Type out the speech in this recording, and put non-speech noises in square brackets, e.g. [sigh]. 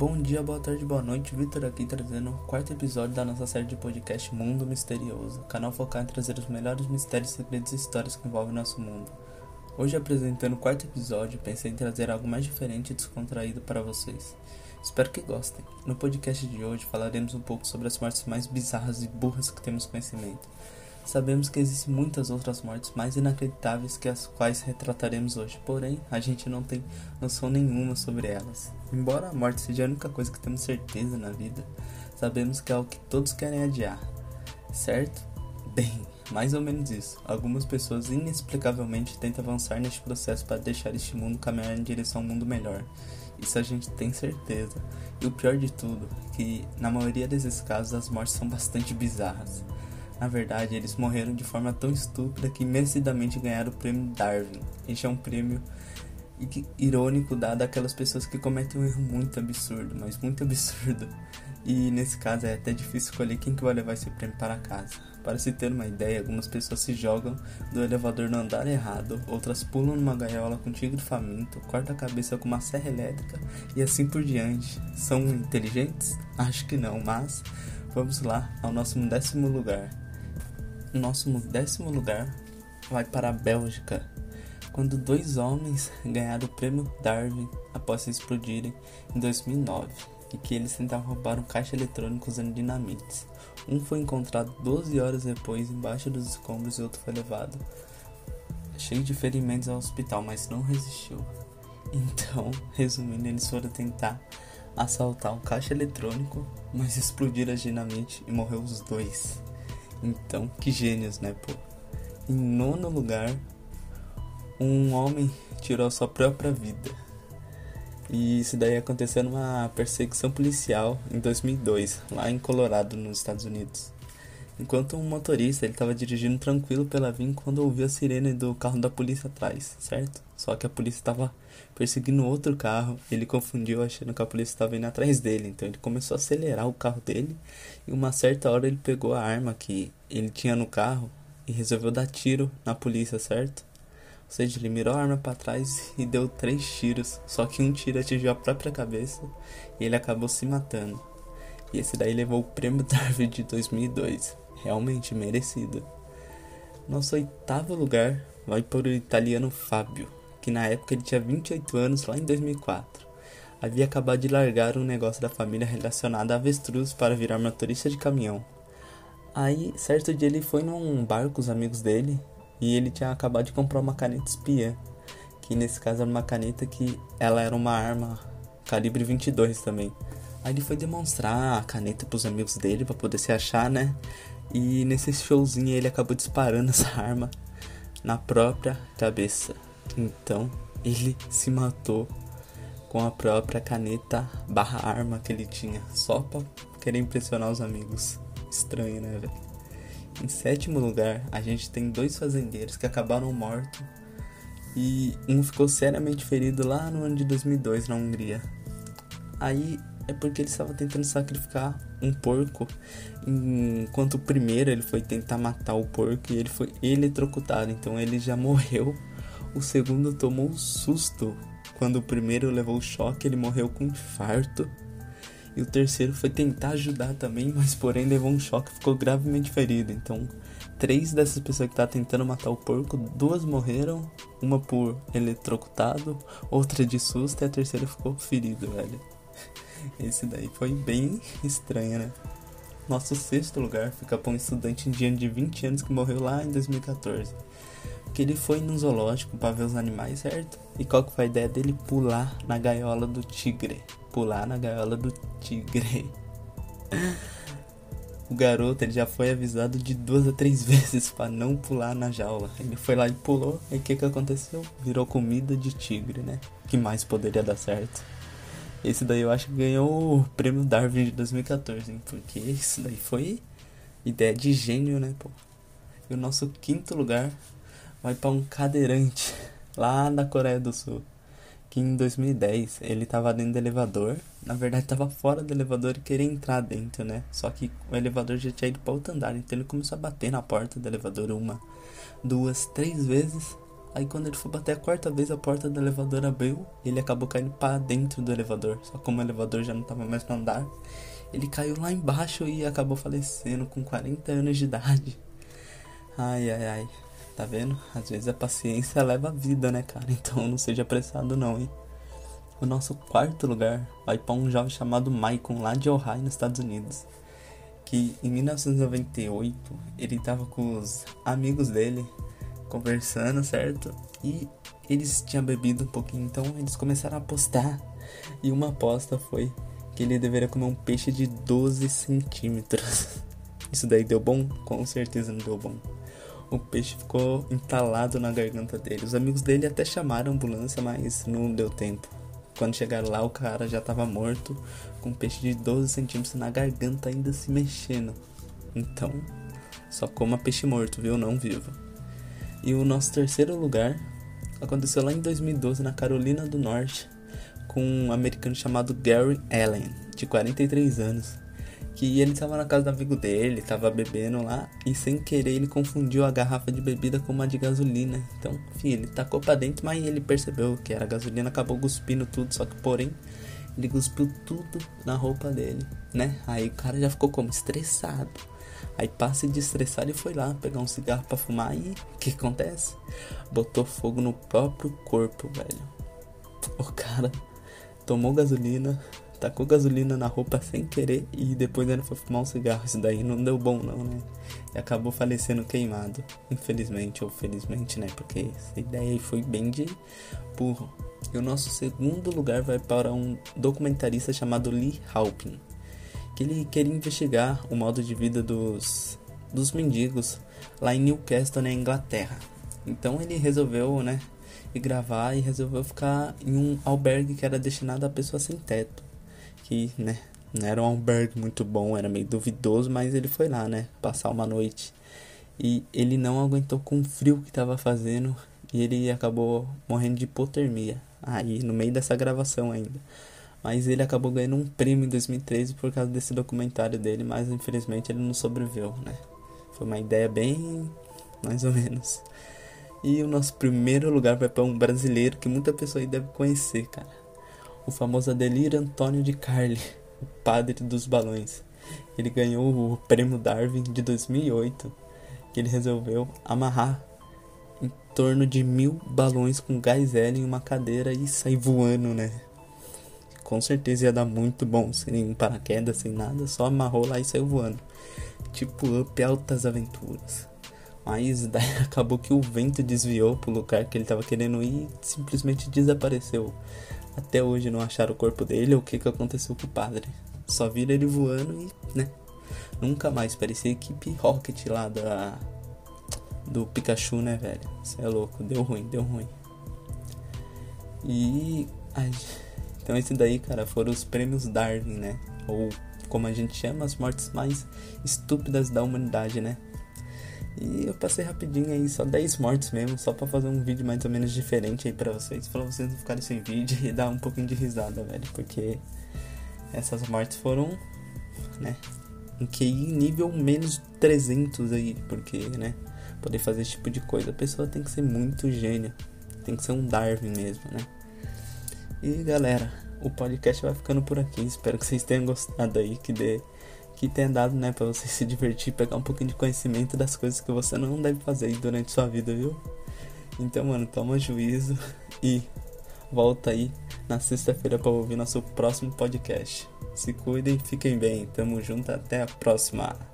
Bom dia, boa tarde, boa noite. Vitor aqui trazendo o quarto episódio da nossa série de podcast Mundo Misterioso, canal focado em trazer os melhores mistérios, segredos e histórias que envolvem nosso mundo. Hoje, apresentando o quarto episódio, pensei em trazer algo mais diferente e descontraído para vocês. Espero que gostem. No podcast de hoje falaremos um pouco sobre as mortes mais bizarras e burras que temos conhecimento. Sabemos que existem muitas outras mortes mais inacreditáveis que as quais retrataremos hoje, porém a gente não tem noção nenhuma sobre elas. Embora a morte seja a única coisa que temos certeza na vida, sabemos que é o que todos querem adiar, certo? Bem, mais ou menos isso. Algumas pessoas inexplicavelmente tentam avançar neste processo para deixar este mundo caminhar em direção a um mundo melhor. Isso a gente tem certeza. E o pior de tudo, que na maioria desses casos as mortes são bastante bizarras. Na verdade, eles morreram de forma tão estúpida que merecidamente ganharam o prêmio Darwin. Este é um prêmio irônico dado àquelas pessoas que cometem um erro muito absurdo, mas muito absurdo. E nesse caso é até difícil escolher quem que vai levar esse prêmio para casa. Para se ter uma ideia, algumas pessoas se jogam do elevador no andar errado, outras pulam numa gaiola com tigre faminto, cortam a cabeça com uma serra elétrica e assim por diante. São inteligentes? Acho que não, mas vamos lá ao nosso décimo lugar nosso décimo lugar vai para a Bélgica, quando dois homens ganharam o prêmio Darwin após se explodirem em 2009 e que eles tentavam roubar um caixa eletrônico usando dinamites. Um foi encontrado 12 horas depois embaixo dos escombros e outro foi levado cheio de ferimentos ao hospital, mas não resistiu. Então, [laughs] resumindo, eles foram tentar assaltar um caixa eletrônico, mas explodiram as dinamite e morreu os dois. Então, que gênios, né, pô? Em nono lugar, um homem tirou sua própria vida. E isso daí aconteceu numa perseguição policial em 2002, lá em Colorado, nos Estados Unidos. Enquanto um motorista ele estava dirigindo tranquilo pela via quando ouviu a sirene do carro da polícia atrás, certo? Só que a polícia estava perseguindo outro carro, ele confundiu achando que a polícia estava indo atrás dele, então ele começou a acelerar o carro dele e uma certa hora ele pegou a arma que ele tinha no carro e resolveu dar tiro na polícia, certo? Ou seja, ele mirou a arma para trás e deu três tiros, só que um tiro atingiu a própria cabeça e ele acabou se matando. E esse daí levou o prêmio [laughs] Darwin de 2002 realmente merecido. Nosso oitavo lugar vai para o italiano Fábio, que na época ele tinha 28 anos, lá em 2004. Havia acabado de largar um negócio da família relacionado a avestruz para virar motorista de caminhão. Aí, certo dia ele foi num bar com os amigos dele e ele tinha acabado de comprar uma caneta espiã, que nesse caso era uma caneta que ela era uma arma calibre 22 também. Aí ele foi demonstrar a caneta pros amigos dele para poder se achar, né? E nesse showzinho ele acabou disparando [laughs] essa arma na própria cabeça. Então ele se matou com a própria caneta barra arma que ele tinha, só pra querer impressionar os amigos. Estranho, né, velho? Em sétimo lugar, a gente tem dois fazendeiros que acabaram mortos e um ficou seriamente ferido lá no ano de 2002 na Hungria. Aí é porque ele estava tentando sacrificar um porco, enquanto o primeiro ele foi tentar matar o porco e ele foi eletrocutado, então ele já morreu. O segundo tomou um susto quando o primeiro levou o choque, ele morreu com infarto. E o terceiro foi tentar ajudar também, mas porém levou um choque e ficou gravemente ferido. Então, três dessas pessoas que estavam tentando matar o porco, duas morreram, uma por eletrocutado, outra de susto e a terceira ficou ferido, velho. Esse daí foi bem estranho, né? Nosso sexto lugar fica para um estudante indiano de 20 anos que morreu lá em 2014. Que ele foi num zoológico para ver os animais, certo? E qual que foi a ideia dele? Pular na gaiola do tigre. Pular na gaiola do tigre. O garoto ele já foi avisado de duas a três [laughs] vezes para não pular na jaula. Ele foi lá e pulou. E o que, que aconteceu? Virou comida de tigre, né? que mais poderia dar certo? Esse daí eu acho que ganhou o prêmio Darwin de 2014, hein? Porque isso daí foi ideia de gênio, né, pô? E o nosso quinto lugar vai para um cadeirante [laughs] lá na Coreia do Sul. Que em 2010 ele tava dentro do elevador. Na verdade, tava fora do elevador e queria entrar dentro, né? Só que o elevador já tinha ido para outro andar. Então ele começou a bater na porta do elevador uma, duas, três vezes. Aí quando ele foi bater a quarta vez, a porta do elevador abriu. Ele acabou caindo para dentro do elevador. Só como o elevador já não tava mais no andar, ele caiu lá embaixo e acabou falecendo com 40 anos de idade. Ai, ai, ai. Tá vendo? Às vezes a paciência leva a vida, né, cara? Então não seja apressado não, hein? O nosso quarto lugar vai para um jovem chamado Michael lá de Ohio, nos Estados Unidos. Que em 1998 ele tava com os amigos dele conversando, certo? E eles tinham bebido um pouquinho, então eles começaram a apostar. E uma aposta foi que ele deveria comer um peixe de 12 centímetros. [laughs] Isso daí deu bom? Com certeza não deu bom. O peixe ficou entalado na garganta dele. Os amigos dele até chamaram a ambulância, mas não deu tempo. Quando chegaram lá, o cara já estava morto, com um peixe de 12 centímetros na garganta ainda se mexendo. Então, só coma peixe morto, viu? Não vivo. E o nosso terceiro lugar aconteceu lá em 2012 na Carolina do Norte, com um americano chamado Gary Allen, de 43 anos que ele estava na casa do amigo dele, estava bebendo lá e sem querer ele confundiu a garrafa de bebida com uma de gasolina. Então, enfim, ele tacou para dentro, mas ele percebeu que era gasolina, acabou cuspindo tudo, só que porém ele cuspiu tudo na roupa dele, né? Aí o cara já ficou como estressado. Aí passa de estressar e foi lá pegar um cigarro para fumar e o que acontece? Botou fogo no próprio corpo, velho. O cara tomou gasolina, tacou gasolina na roupa sem querer e depois ainda foi fumar um cigarro. Isso daí não deu bom não, né? E acabou falecendo queimado. Infelizmente ou felizmente, né? Porque essa ideia aí foi bem de burro. E o nosso segundo lugar vai para um documentarista chamado Lee Halpin. Que ele queria investigar o modo de vida dos, dos mendigos lá em Newcastle, na Inglaterra. Então ele resolveu, né? E gravar e resolveu ficar em um albergue que era destinado a pessoas sem teto que, né, não era um albergue muito bom, era meio duvidoso, mas ele foi lá, né, passar uma noite. E ele não aguentou com o frio que tava fazendo e ele acabou morrendo de hipotermia. Aí, no meio dessa gravação ainda. Mas ele acabou ganhando um prêmio em 2013 por causa desse documentário dele, mas infelizmente ele não sobreviveu, né? Foi uma ideia bem mais ou menos. E o nosso primeiro lugar vai para um brasileiro que muita pessoa aí deve conhecer, cara o famoso Adelir Antônio de Carli, o padre dos balões. Ele ganhou o prêmio Darwin de 2008, que ele resolveu amarrar em torno de mil balões com gás hélio em uma cadeira e sair voando, né? Com certeza ia dar muito bom, sem nenhum paraquedas, sem nada, só amarrou lá e saiu voando. Tipo Up Altas Aventuras. Mas daí [laughs] acabou que o vento desviou pro lugar que ele tava querendo ir e simplesmente desapareceu. Até hoje não acharam o corpo dele ou o que, que aconteceu com o padre. Só viram ele voando e, né? Nunca mais. Parecia a equipe Rocket lá da. Do Pikachu, né, velho? Você é louco. Deu ruim, deu ruim. E. Ai, então, esse daí, cara, foram os prêmios Darwin, né? Ou como a gente chama, as mortes mais estúpidas da humanidade, né? E eu passei rapidinho aí, só 10 mortes mesmo, só pra fazer um vídeo mais ou menos diferente aí pra vocês, pra vocês não ficarem sem vídeo [laughs] e dar um pouquinho de risada, velho, porque essas mortes foram, né, em QI nível menos 300 aí, porque, né, poder fazer esse tipo de coisa, a pessoa tem que ser muito gênio, tem que ser um Darwin mesmo, né. E galera, o podcast vai ficando por aqui, espero que vocês tenham gostado aí, que dê que tenha dado, né, para você [laughs] se divertir, pegar um pouquinho de conhecimento das coisas que você não deve fazer durante sua vida, viu? Então, mano, toma juízo [laughs] e volta aí na sexta-feira para ouvir nosso próximo podcast. Se cuidem, fiquem bem. Tamo junto, até a próxima.